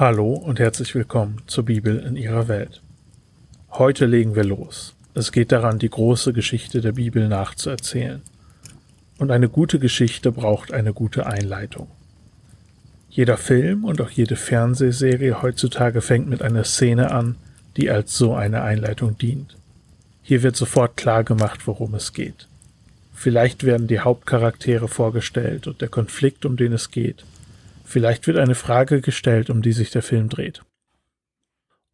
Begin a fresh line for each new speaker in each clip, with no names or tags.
Hallo und herzlich willkommen zur Bibel in ihrer Welt. Heute legen wir los. Es geht daran, die große Geschichte der Bibel nachzuerzählen. Und eine gute Geschichte braucht eine gute Einleitung. Jeder Film und auch jede Fernsehserie heutzutage fängt mit einer Szene an, die als so eine Einleitung dient. Hier wird sofort klar gemacht, worum es geht. Vielleicht werden die Hauptcharaktere vorgestellt und der Konflikt, um den es geht, Vielleicht wird eine Frage gestellt, um die sich der Film dreht.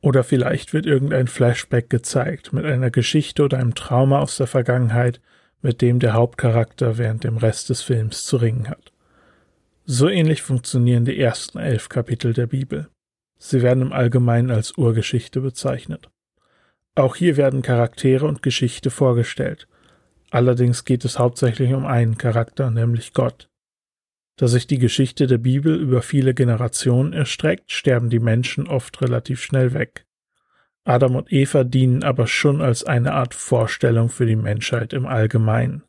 Oder vielleicht wird irgendein Flashback gezeigt mit einer Geschichte oder einem Trauma aus der Vergangenheit, mit dem der Hauptcharakter während dem Rest des Films zu ringen hat. So ähnlich funktionieren die ersten elf Kapitel der Bibel. Sie werden im Allgemeinen als Urgeschichte bezeichnet. Auch hier werden Charaktere und Geschichte vorgestellt. Allerdings geht es hauptsächlich um einen Charakter, nämlich Gott. Da sich die Geschichte der Bibel über viele Generationen erstreckt, sterben die Menschen oft relativ schnell weg. Adam und Eva dienen aber schon als eine Art Vorstellung für die Menschheit im Allgemeinen.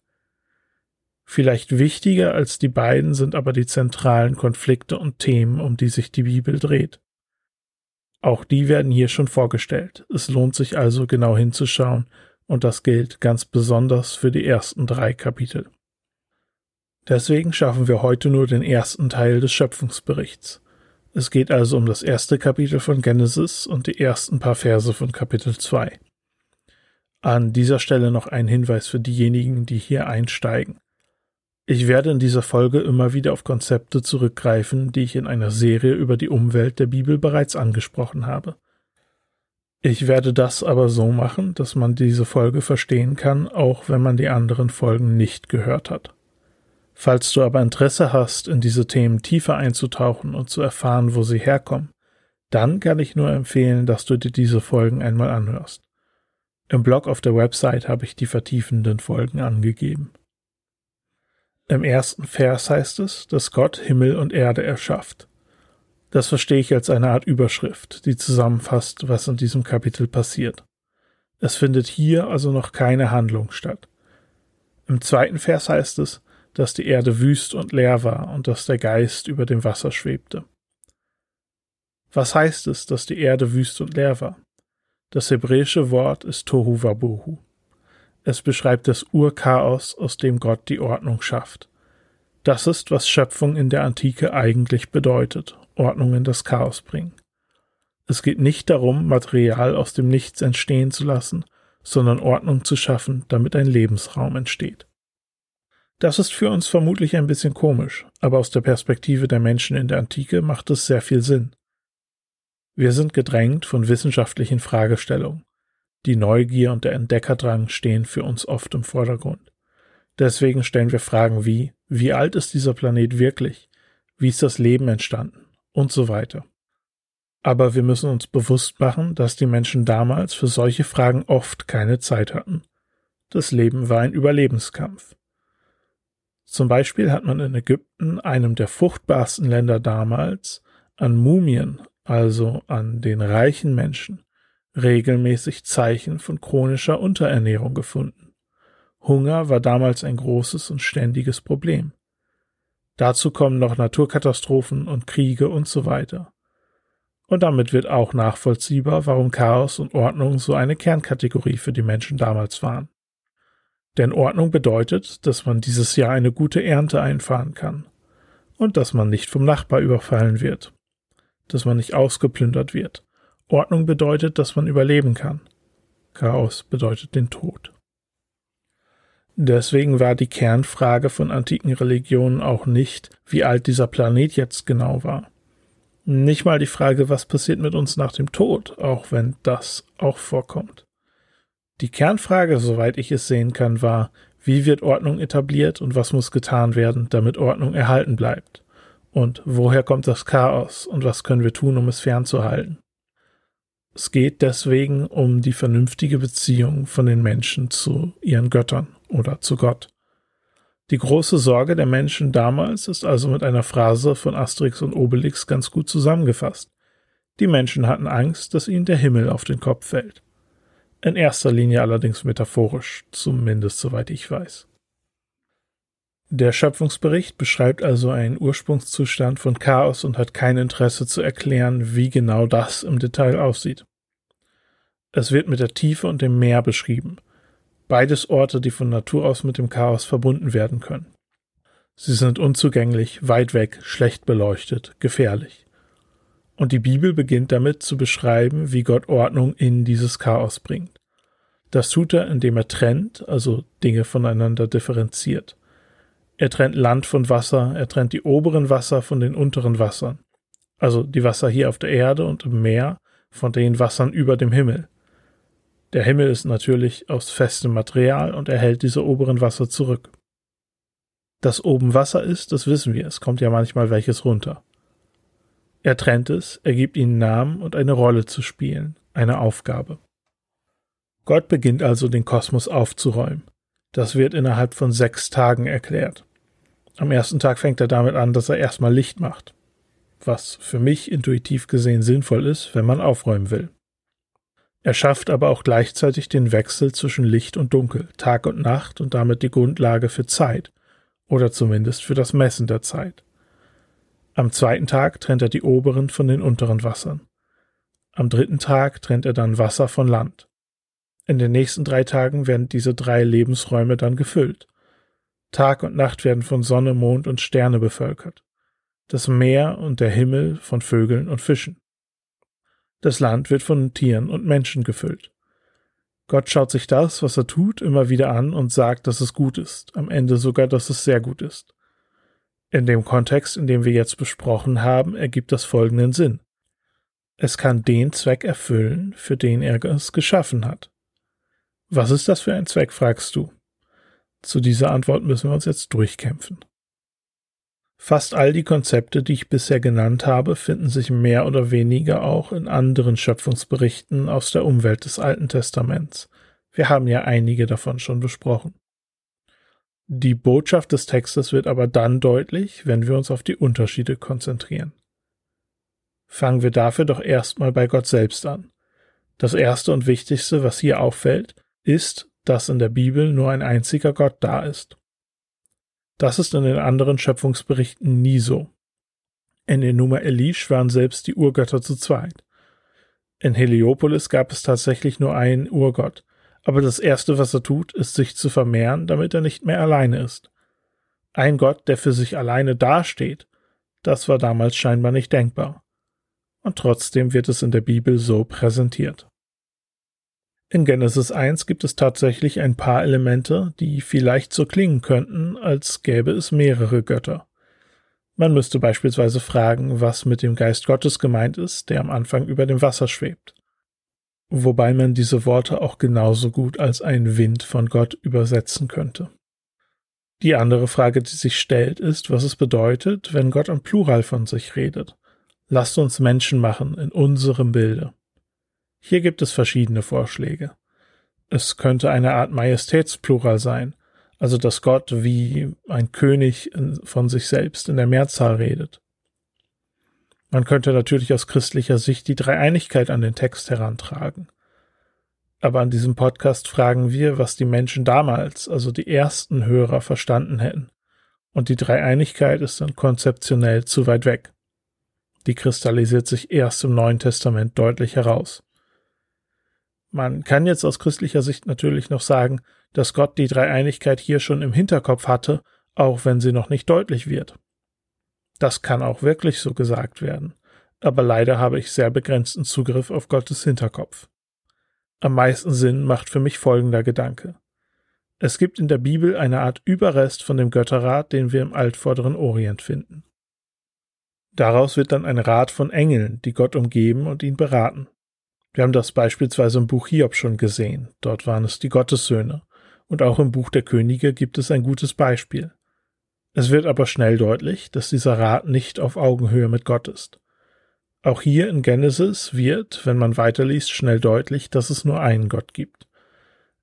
Vielleicht wichtiger als die beiden sind aber die zentralen Konflikte und Themen, um die sich die Bibel dreht. Auch die werden hier schon vorgestellt. Es lohnt sich also genau hinzuschauen, und das gilt ganz besonders für die ersten drei Kapitel. Deswegen schaffen wir heute nur den ersten Teil des Schöpfungsberichts. Es geht also um das erste Kapitel von Genesis und die ersten paar Verse von Kapitel 2. An dieser Stelle noch ein Hinweis für diejenigen, die hier einsteigen. Ich werde in dieser Folge immer wieder auf Konzepte zurückgreifen, die ich in einer Serie über die Umwelt der Bibel bereits angesprochen habe. Ich werde das aber so machen, dass man diese Folge verstehen kann, auch wenn man die anderen Folgen nicht gehört hat. Falls du aber Interesse hast, in diese Themen tiefer einzutauchen und zu erfahren, wo sie herkommen, dann kann ich nur empfehlen, dass du dir diese Folgen einmal anhörst. Im Blog auf der Website habe ich die vertiefenden Folgen angegeben. Im ersten Vers heißt es, dass Gott Himmel und Erde erschafft. Das verstehe ich als eine Art Überschrift, die zusammenfasst, was in diesem Kapitel passiert. Es findet hier also noch keine Handlung statt. Im zweiten Vers heißt es, dass die Erde wüst und leer war und dass der Geist über dem Wasser schwebte. Was heißt es, dass die Erde wüst und leer war? Das hebräische Wort ist Tohu Wabohu. Es beschreibt das Urchaos, aus dem Gott die Ordnung schafft. Das ist, was Schöpfung in der Antike eigentlich bedeutet, Ordnung in das Chaos bringen. Es geht nicht darum, Material aus dem Nichts entstehen zu lassen, sondern Ordnung zu schaffen, damit ein Lebensraum entsteht. Das ist für uns vermutlich ein bisschen komisch, aber aus der Perspektive der Menschen in der Antike macht es sehr viel Sinn. Wir sind gedrängt von wissenschaftlichen Fragestellungen. Die Neugier und der Entdeckerdrang stehen für uns oft im Vordergrund. Deswegen stellen wir Fragen wie, wie alt ist dieser Planet wirklich? Wie ist das Leben entstanden? Und so weiter. Aber wir müssen uns bewusst machen, dass die Menschen damals für solche Fragen oft keine Zeit hatten. Das Leben war ein Überlebenskampf. Zum Beispiel hat man in Ägypten, einem der fruchtbarsten Länder damals, an Mumien, also an den reichen Menschen, regelmäßig Zeichen von chronischer Unterernährung gefunden. Hunger war damals ein großes und ständiges Problem. Dazu kommen noch Naturkatastrophen und Kriege und so weiter. Und damit wird auch nachvollziehbar, warum Chaos und Ordnung so eine Kernkategorie für die Menschen damals waren. Denn Ordnung bedeutet, dass man dieses Jahr eine gute Ernte einfahren kann und dass man nicht vom Nachbar überfallen wird, dass man nicht ausgeplündert wird. Ordnung bedeutet, dass man überleben kann. Chaos bedeutet den Tod. Deswegen war die Kernfrage von antiken Religionen auch nicht, wie alt dieser Planet jetzt genau war. Nicht mal die Frage, was passiert mit uns nach dem Tod, auch wenn das auch vorkommt. Die Kernfrage, soweit ich es sehen kann, war, wie wird Ordnung etabliert und was muss getan werden, damit Ordnung erhalten bleibt? Und woher kommt das Chaos und was können wir tun, um es fernzuhalten? Es geht deswegen um die vernünftige Beziehung von den Menschen zu ihren Göttern oder zu Gott. Die große Sorge der Menschen damals ist also mit einer Phrase von Asterix und Obelix ganz gut zusammengefasst. Die Menschen hatten Angst, dass ihnen der Himmel auf den Kopf fällt in erster Linie allerdings metaphorisch, zumindest soweit ich weiß. Der Schöpfungsbericht beschreibt also einen Ursprungszustand von Chaos und hat kein Interesse zu erklären, wie genau das im Detail aussieht. Es wird mit der Tiefe und dem Meer beschrieben, beides Orte, die von Natur aus mit dem Chaos verbunden werden können. Sie sind unzugänglich, weit weg, schlecht beleuchtet, gefährlich. Und die Bibel beginnt damit zu beschreiben, wie Gott Ordnung in dieses Chaos bringt. Das tut er, indem er trennt, also Dinge voneinander differenziert. Er trennt Land von Wasser, er trennt die oberen Wasser von den unteren Wassern, also die Wasser hier auf der Erde und im Meer von den Wassern über dem Himmel. Der Himmel ist natürlich aus festem Material und er hält diese oberen Wasser zurück. Dass oben Wasser ist, das wissen wir, es kommt ja manchmal welches runter. Er trennt es, er gibt ihnen Namen und eine Rolle zu spielen, eine Aufgabe. Gott beginnt also den Kosmos aufzuräumen. Das wird innerhalb von sechs Tagen erklärt. Am ersten Tag fängt er damit an, dass er erstmal Licht macht. Was für mich intuitiv gesehen sinnvoll ist, wenn man aufräumen will. Er schafft aber auch gleichzeitig den Wechsel zwischen Licht und Dunkel, Tag und Nacht und damit die Grundlage für Zeit, oder zumindest für das Messen der Zeit. Am zweiten Tag trennt er die oberen von den unteren Wassern. Am dritten Tag trennt er dann Wasser von Land. In den nächsten drei Tagen werden diese drei Lebensräume dann gefüllt. Tag und Nacht werden von Sonne, Mond und Sterne bevölkert. Das Meer und der Himmel von Vögeln und Fischen. Das Land wird von Tieren und Menschen gefüllt. Gott schaut sich das, was er tut, immer wieder an und sagt, dass es gut ist, am Ende sogar, dass es sehr gut ist. In dem Kontext, in dem wir jetzt besprochen haben, ergibt das folgenden Sinn. Es kann den Zweck erfüllen, für den er es geschaffen hat. Was ist das für ein Zweck, fragst du? Zu dieser Antwort müssen wir uns jetzt durchkämpfen. Fast all die Konzepte, die ich bisher genannt habe, finden sich mehr oder weniger auch in anderen Schöpfungsberichten aus der Umwelt des Alten Testaments. Wir haben ja einige davon schon besprochen. Die Botschaft des Textes wird aber dann deutlich, wenn wir uns auf die Unterschiede konzentrieren. Fangen wir dafür doch erstmal bei Gott selbst an. Das erste und wichtigste, was hier auffällt, ist, dass in der Bibel nur ein einziger Gott da ist. Das ist in den anderen Schöpfungsberichten nie so. In Enuma Elish waren selbst die Urgötter zu zweit. In Heliopolis gab es tatsächlich nur einen Urgott, aber das Erste, was er tut, ist sich zu vermehren, damit er nicht mehr alleine ist. Ein Gott, der für sich alleine dasteht, das war damals scheinbar nicht denkbar. Und trotzdem wird es in der Bibel so präsentiert. In Genesis 1 gibt es tatsächlich ein paar Elemente, die vielleicht so klingen könnten, als gäbe es mehrere Götter. Man müsste beispielsweise fragen, was mit dem Geist Gottes gemeint ist, der am Anfang über dem Wasser schwebt. Wobei man diese Worte auch genauso gut als ein Wind von Gott übersetzen könnte. Die andere Frage, die sich stellt, ist, was es bedeutet, wenn Gott am Plural von sich redet. Lasst uns Menschen machen in unserem Bilde. Hier gibt es verschiedene Vorschläge. Es könnte eine Art Majestätsplural sein, also dass Gott wie ein König von sich selbst in der Mehrzahl redet. Man könnte natürlich aus christlicher Sicht die Dreieinigkeit an den Text herantragen. Aber an diesem Podcast fragen wir, was die Menschen damals, also die ersten Hörer, verstanden hätten. Und die Dreieinigkeit ist dann konzeptionell zu weit weg. Die kristallisiert sich erst im Neuen Testament deutlich heraus. Man kann jetzt aus christlicher Sicht natürlich noch sagen, dass Gott die Dreieinigkeit hier schon im Hinterkopf hatte, auch wenn sie noch nicht deutlich wird. Das kann auch wirklich so gesagt werden, aber leider habe ich sehr begrenzten Zugriff auf Gottes Hinterkopf. Am meisten Sinn macht für mich folgender Gedanke. Es gibt in der Bibel eine Art Überrest von dem Götterrat, den wir im altvorderen Orient finden. Daraus wird dann ein Rat von Engeln, die Gott umgeben und ihn beraten. Wir haben das beispielsweise im Buch Hiob schon gesehen. Dort waren es die Gottessöhne. Und auch im Buch der Könige gibt es ein gutes Beispiel. Es wird aber schnell deutlich, dass dieser Rat nicht auf Augenhöhe mit Gott ist. Auch hier in Genesis wird, wenn man weiterliest, schnell deutlich, dass es nur einen Gott gibt.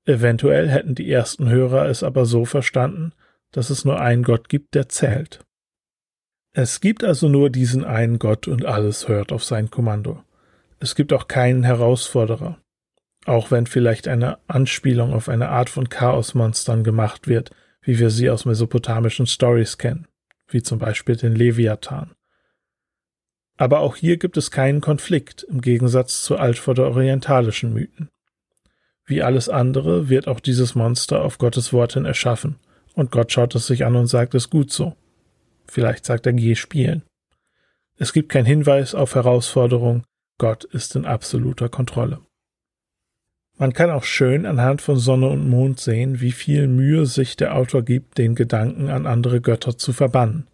Eventuell hätten die ersten Hörer es aber so verstanden, dass es nur einen Gott gibt, der zählt. Es gibt also nur diesen einen Gott und alles hört auf sein Kommando. Es gibt auch keinen Herausforderer. Auch wenn vielleicht eine Anspielung auf eine Art von Chaosmonstern gemacht wird, wie wir sie aus mesopotamischen Stories kennen, wie zum Beispiel den Leviathan. Aber auch hier gibt es keinen Konflikt im Gegensatz zu altvorderorientalischen Mythen. Wie alles andere wird auch dieses Monster auf Gottes Wort hin erschaffen, und Gott schaut es sich an und sagt es gut so. Vielleicht sagt er geh spielen. Es gibt keinen Hinweis auf Herausforderung, Gott ist in absoluter Kontrolle. Man kann auch schön anhand von Sonne und Mond sehen, wie viel Mühe sich der Autor gibt, den Gedanken an andere Götter zu verbannen.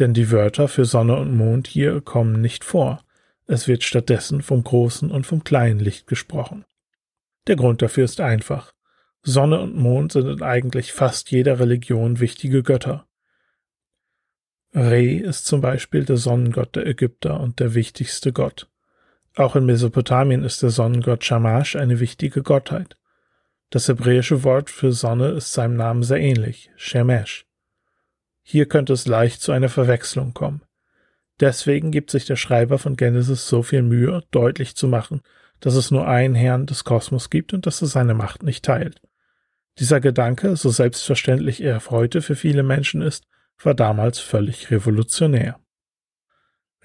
Denn die Wörter für Sonne und Mond hier kommen nicht vor. Es wird stattdessen vom großen und vom kleinen Licht gesprochen. Der Grund dafür ist einfach. Sonne und Mond sind in eigentlich fast jeder Religion wichtige Götter. Re ist zum Beispiel der Sonnengott der Ägypter und der wichtigste Gott. Auch in Mesopotamien ist der Sonnengott Shamash eine wichtige Gottheit. Das hebräische Wort für Sonne ist seinem Namen sehr ähnlich, Shemesh. Hier könnte es leicht zu einer Verwechslung kommen. Deswegen gibt sich der Schreiber von Genesis so viel Mühe, deutlich zu machen, dass es nur einen Herrn des Kosmos gibt und dass er seine Macht nicht teilt. Dieser Gedanke, so selbstverständlich er heute für viele Menschen ist, war damals völlig revolutionär.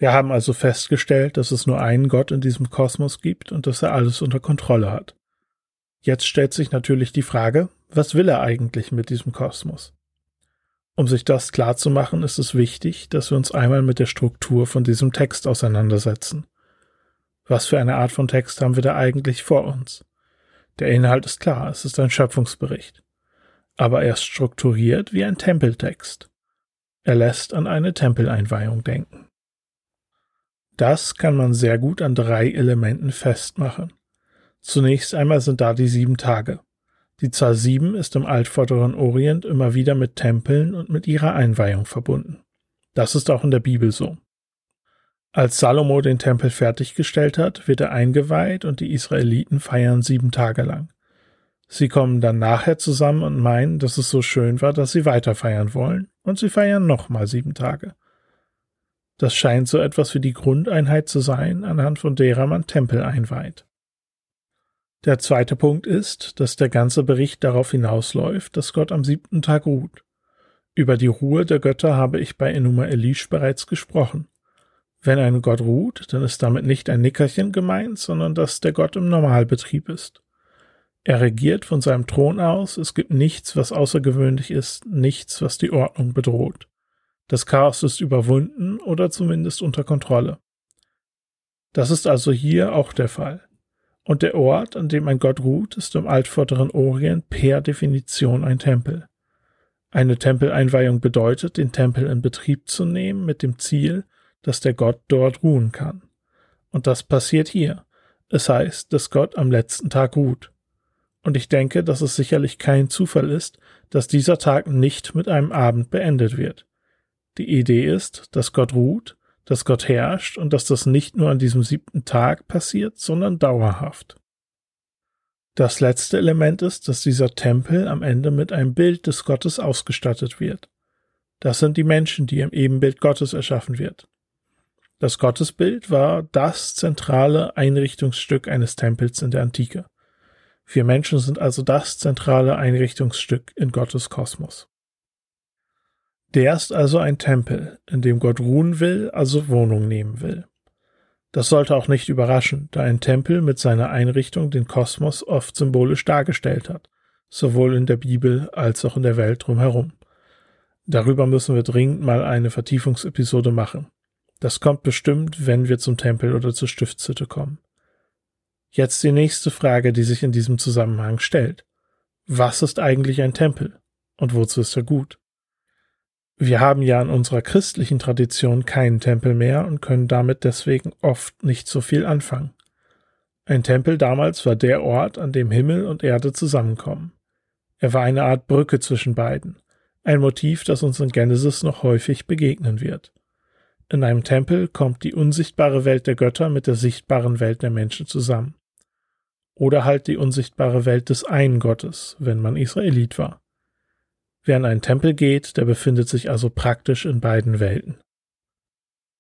Wir haben also festgestellt, dass es nur einen Gott in diesem Kosmos gibt und dass er alles unter Kontrolle hat. Jetzt stellt sich natürlich die Frage, was will er eigentlich mit diesem Kosmos? Um sich das klarzumachen, ist es wichtig, dass wir uns einmal mit der Struktur von diesem Text auseinandersetzen. Was für eine Art von Text haben wir da eigentlich vor uns? Der Inhalt ist klar, es ist ein Schöpfungsbericht. Aber er ist strukturiert wie ein Tempeltext. Er lässt an eine Tempeleinweihung denken. Das kann man sehr gut an drei Elementen festmachen. Zunächst einmal sind da die sieben Tage. Die Zahl sieben ist im altvorderen Orient immer wieder mit Tempeln und mit ihrer Einweihung verbunden. Das ist auch in der Bibel so. Als Salomo den Tempel fertiggestellt hat, wird er eingeweiht und die Israeliten feiern sieben Tage lang. Sie kommen dann nachher zusammen und meinen, dass es so schön war, dass sie weiter feiern wollen, und sie feiern nochmal sieben Tage. Das scheint so etwas wie die Grundeinheit zu sein, anhand von derer man Tempel einweiht. Der zweite Punkt ist, dass der ganze Bericht darauf hinausläuft, dass Gott am siebten Tag ruht. Über die Ruhe der Götter habe ich bei Enuma Elish bereits gesprochen. Wenn ein Gott ruht, dann ist damit nicht ein Nickerchen gemeint, sondern dass der Gott im Normalbetrieb ist. Er regiert von seinem Thron aus, es gibt nichts, was außergewöhnlich ist, nichts, was die Ordnung bedroht. Das Chaos ist überwunden oder zumindest unter Kontrolle. Das ist also hier auch der Fall. Und der Ort, an dem ein Gott ruht, ist im altvorderen Orient per Definition ein Tempel. Eine Tempeleinweihung bedeutet, den Tempel in Betrieb zu nehmen mit dem Ziel, dass der Gott dort ruhen kann. Und das passiert hier. Es heißt, dass Gott am letzten Tag ruht. Und ich denke, dass es sicherlich kein Zufall ist, dass dieser Tag nicht mit einem Abend beendet wird. Die Idee ist, dass Gott ruht, dass Gott herrscht und dass das nicht nur an diesem siebten Tag passiert, sondern dauerhaft. Das letzte Element ist, dass dieser Tempel am Ende mit einem Bild des Gottes ausgestattet wird. Das sind die Menschen, die im Ebenbild Gottes erschaffen wird. Das Gottesbild war das zentrale Einrichtungsstück eines Tempels in der Antike. Wir Menschen sind also das zentrale Einrichtungsstück in Gottes Kosmos. Der ist also ein Tempel, in dem Gott ruhen will, also Wohnung nehmen will. Das sollte auch nicht überraschen, da ein Tempel mit seiner Einrichtung den Kosmos oft symbolisch dargestellt hat, sowohl in der Bibel als auch in der Welt drumherum. Darüber müssen wir dringend mal eine Vertiefungsepisode machen. Das kommt bestimmt, wenn wir zum Tempel oder zur Stiftshütte kommen. Jetzt die nächste Frage, die sich in diesem Zusammenhang stellt. Was ist eigentlich ein Tempel? Und wozu ist er gut? Wir haben ja in unserer christlichen Tradition keinen Tempel mehr und können damit deswegen oft nicht so viel anfangen. Ein Tempel damals war der Ort, an dem Himmel und Erde zusammenkommen. Er war eine Art Brücke zwischen beiden, ein Motiv, das uns in Genesis noch häufig begegnen wird. In einem Tempel kommt die unsichtbare Welt der Götter mit der sichtbaren Welt der Menschen zusammen. Oder halt die unsichtbare Welt des einen Gottes, wenn man Israelit war. Wer in einen Tempel geht, der befindet sich also praktisch in beiden Welten.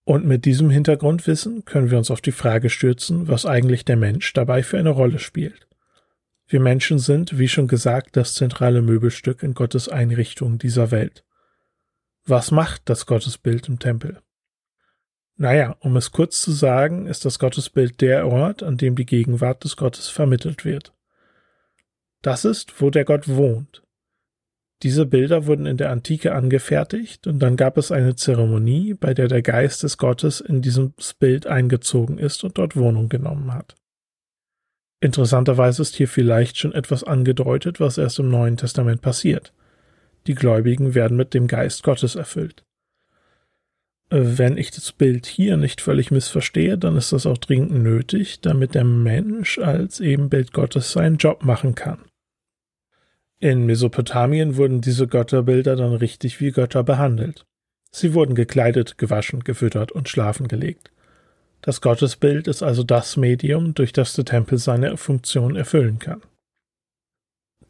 Und mit diesem Hintergrundwissen können wir uns auf die Frage stürzen, was eigentlich der Mensch dabei für eine Rolle spielt. Wir Menschen sind, wie schon gesagt, das zentrale Möbelstück in Gottes Einrichtung dieser Welt. Was macht das Gottesbild im Tempel? Naja, um es kurz zu sagen, ist das Gottesbild der Ort, an dem die Gegenwart des Gottes vermittelt wird. Das ist, wo der Gott wohnt. Diese Bilder wurden in der Antike angefertigt und dann gab es eine Zeremonie, bei der der Geist des Gottes in dieses Bild eingezogen ist und dort Wohnung genommen hat. Interessanterweise ist hier vielleicht schon etwas angedeutet, was erst im Neuen Testament passiert. Die Gläubigen werden mit dem Geist Gottes erfüllt. Wenn ich das Bild hier nicht völlig missverstehe, dann ist das auch dringend nötig, damit der Mensch als Ebenbild Gottes seinen Job machen kann. In Mesopotamien wurden diese Götterbilder dann richtig wie Götter behandelt. Sie wurden gekleidet, gewaschen, gefüttert und schlafen gelegt. Das Gottesbild ist also das Medium, durch das der Tempel seine Funktion erfüllen kann.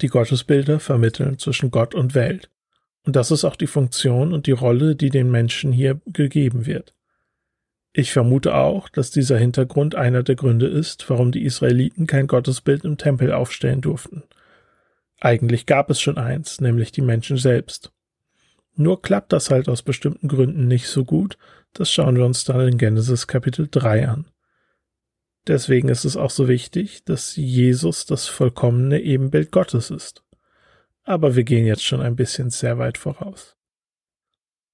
Die Gottesbilder vermitteln zwischen Gott und Welt. Und das ist auch die Funktion und die Rolle, die den Menschen hier gegeben wird. Ich vermute auch, dass dieser Hintergrund einer der Gründe ist, warum die Israeliten kein Gottesbild im Tempel aufstellen durften. Eigentlich gab es schon eins, nämlich die Menschen selbst. Nur klappt das halt aus bestimmten Gründen nicht so gut, das schauen wir uns dann in Genesis Kapitel 3 an. Deswegen ist es auch so wichtig, dass Jesus das vollkommene Ebenbild Gottes ist. Aber wir gehen jetzt schon ein bisschen sehr weit voraus.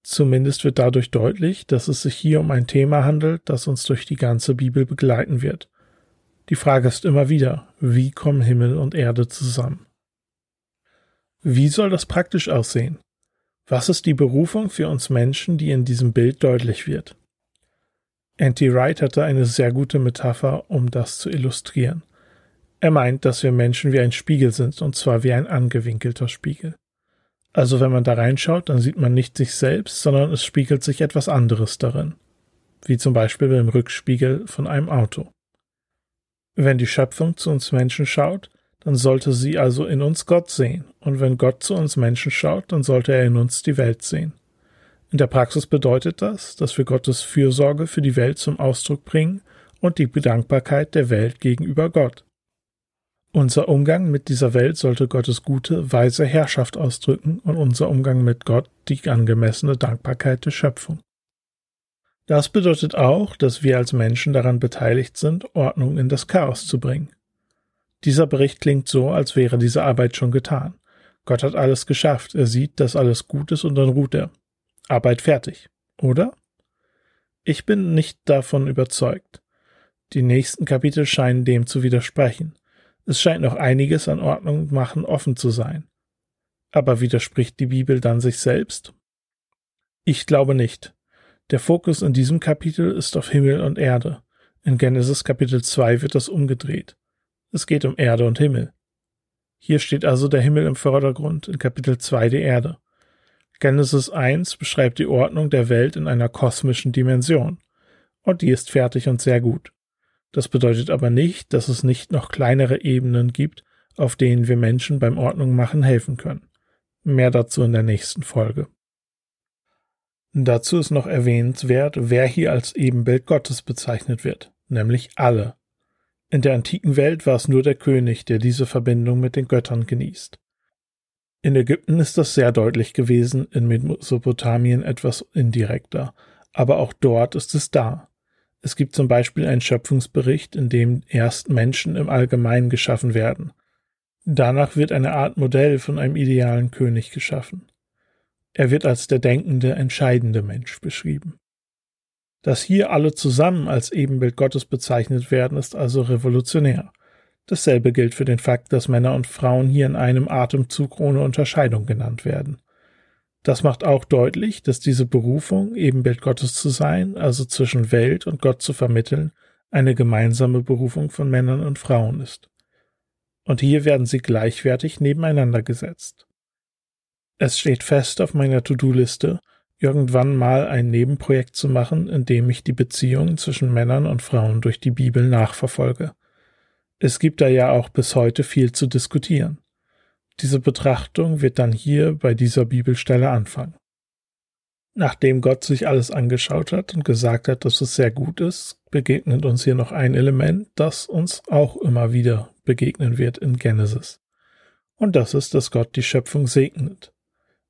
Zumindest wird dadurch deutlich, dass es sich hier um ein Thema handelt, das uns durch die ganze Bibel begleiten wird. Die Frage ist immer wieder, wie kommen Himmel und Erde zusammen? Wie soll das praktisch aussehen? Was ist die Berufung für uns Menschen, die in diesem Bild deutlich wird? Anti Wright hatte eine sehr gute Metapher, um das zu illustrieren. Er meint, dass wir Menschen wie ein Spiegel sind, und zwar wie ein angewinkelter Spiegel. Also wenn man da reinschaut, dann sieht man nicht sich selbst, sondern es spiegelt sich etwas anderes darin. Wie zum Beispiel beim Rückspiegel von einem Auto. Wenn die Schöpfung zu uns Menschen schaut, dann sollte sie also in uns Gott sehen, und wenn Gott zu uns Menschen schaut, dann sollte er in uns die Welt sehen. In der Praxis bedeutet das, dass wir Gottes Fürsorge für die Welt zum Ausdruck bringen und die Bedankbarkeit der Welt gegenüber Gott. Unser Umgang mit dieser Welt sollte Gottes gute, weise Herrschaft ausdrücken und unser Umgang mit Gott die angemessene Dankbarkeit der Schöpfung. Das bedeutet auch, dass wir als Menschen daran beteiligt sind, Ordnung in das Chaos zu bringen. Dieser Bericht klingt so, als wäre diese Arbeit schon getan. Gott hat alles geschafft, er sieht, dass alles gut ist und dann ruht er. Arbeit fertig, oder? Ich bin nicht davon überzeugt. Die nächsten Kapitel scheinen dem zu widersprechen. Es scheint noch einiges an Ordnung machen offen zu sein. Aber widerspricht die Bibel dann sich selbst? Ich glaube nicht. Der Fokus in diesem Kapitel ist auf Himmel und Erde. In Genesis Kapitel 2 wird das umgedreht. Es geht um Erde und Himmel. Hier steht also der Himmel im Vordergrund, in Kapitel 2 die Erde. Genesis 1 beschreibt die Ordnung der Welt in einer kosmischen Dimension. Und die ist fertig und sehr gut. Das bedeutet aber nicht, dass es nicht noch kleinere Ebenen gibt, auf denen wir Menschen beim Ordnung machen helfen können. Mehr dazu in der nächsten Folge. Dazu ist noch erwähnenswert, wer hier als Ebenbild Gottes bezeichnet wird, nämlich alle, in der antiken Welt war es nur der König, der diese Verbindung mit den Göttern genießt. In Ägypten ist das sehr deutlich gewesen, in Mesopotamien etwas indirekter, aber auch dort ist es da. Es gibt zum Beispiel einen Schöpfungsbericht, in dem erst Menschen im Allgemeinen geschaffen werden. Danach wird eine Art Modell von einem idealen König geschaffen. Er wird als der denkende, entscheidende Mensch beschrieben. Dass hier alle zusammen als Ebenbild Gottes bezeichnet werden, ist also revolutionär. Dasselbe gilt für den Fakt, dass Männer und Frauen hier in einem Atemzug ohne Unterscheidung genannt werden. Das macht auch deutlich, dass diese Berufung, Ebenbild Gottes zu sein, also zwischen Welt und Gott zu vermitteln, eine gemeinsame Berufung von Männern und Frauen ist. Und hier werden sie gleichwertig nebeneinander gesetzt. Es steht fest auf meiner To-Do-Liste, irgendwann mal ein Nebenprojekt zu machen, in dem ich die Beziehungen zwischen Männern und Frauen durch die Bibel nachverfolge. Es gibt da ja auch bis heute viel zu diskutieren. Diese Betrachtung wird dann hier bei dieser Bibelstelle anfangen. Nachdem Gott sich alles angeschaut hat und gesagt hat, dass es sehr gut ist, begegnet uns hier noch ein Element, das uns auch immer wieder begegnen wird in Genesis. Und das ist, dass Gott die Schöpfung segnet.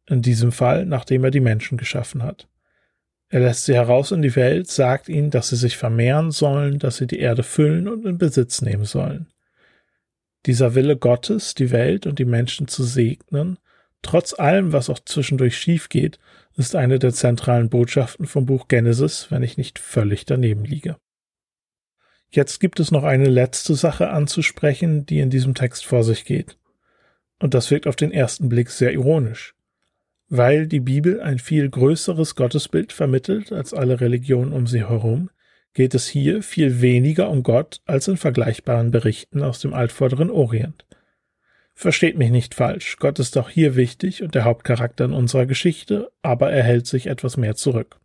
In diesem Fall, nachdem er die Menschen geschaffen hat. Er lässt sie heraus in die Welt, sagt ihnen, dass sie sich vermehren sollen, dass sie die Erde füllen und in Besitz nehmen sollen. Dieser Wille Gottes, die Welt und die Menschen zu segnen, trotz allem, was auch zwischendurch schief geht, ist eine der zentralen Botschaften vom Buch Genesis, wenn ich nicht völlig daneben liege. Jetzt gibt es noch eine letzte Sache anzusprechen, die in diesem Text vor sich geht. Und das wirkt auf den ersten Blick sehr ironisch. Weil die Bibel ein viel größeres Gottesbild vermittelt als alle Religionen um sie herum, geht es hier viel weniger um Gott als in vergleichbaren Berichten aus dem altvorderen Orient. Versteht mich nicht falsch, Gott ist auch hier wichtig und der Hauptcharakter in unserer Geschichte, aber er hält sich etwas mehr zurück.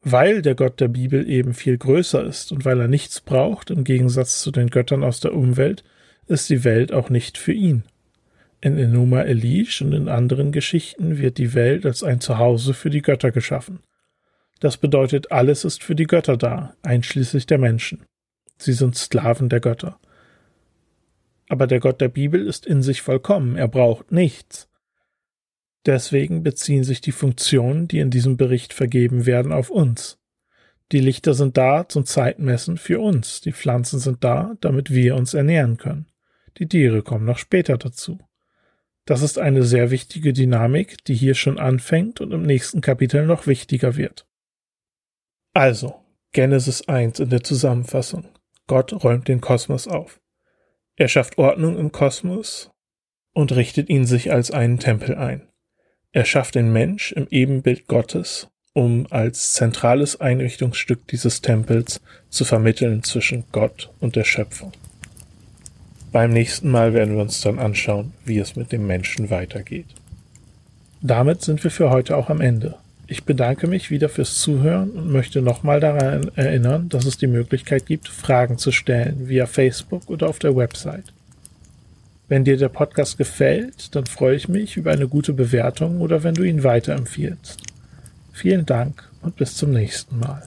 Weil der Gott der Bibel eben viel größer ist und weil er nichts braucht, im Gegensatz zu den Göttern aus der Umwelt, ist die Welt auch nicht für ihn. In Enuma Elish und in anderen Geschichten wird die Welt als ein Zuhause für die Götter geschaffen. Das bedeutet, alles ist für die Götter da, einschließlich der Menschen. Sie sind Sklaven der Götter. Aber der Gott der Bibel ist in sich vollkommen, er braucht nichts. Deswegen beziehen sich die Funktionen, die in diesem Bericht vergeben werden, auf uns. Die Lichter sind da zum Zeitmessen für uns, die Pflanzen sind da, damit wir uns ernähren können. Die Tiere kommen noch später dazu. Das ist eine sehr wichtige Dynamik, die hier schon anfängt und im nächsten Kapitel noch wichtiger wird. Also, Genesis 1 in der Zusammenfassung. Gott räumt den Kosmos auf. Er schafft Ordnung im Kosmos und richtet ihn sich als einen Tempel ein. Er schafft den Mensch im Ebenbild Gottes, um als zentrales Einrichtungsstück dieses Tempels zu vermitteln zwischen Gott und der Schöpfung. Beim nächsten Mal werden wir uns dann anschauen, wie es mit dem Menschen weitergeht. Damit sind wir für heute auch am Ende. Ich bedanke mich wieder fürs Zuhören und möchte nochmal daran erinnern, dass es die Möglichkeit gibt, Fragen zu stellen via Facebook oder auf der Website. Wenn dir der Podcast gefällt, dann freue ich mich über eine gute Bewertung oder wenn du ihn weiterempfiehlst. Vielen Dank und bis zum nächsten Mal.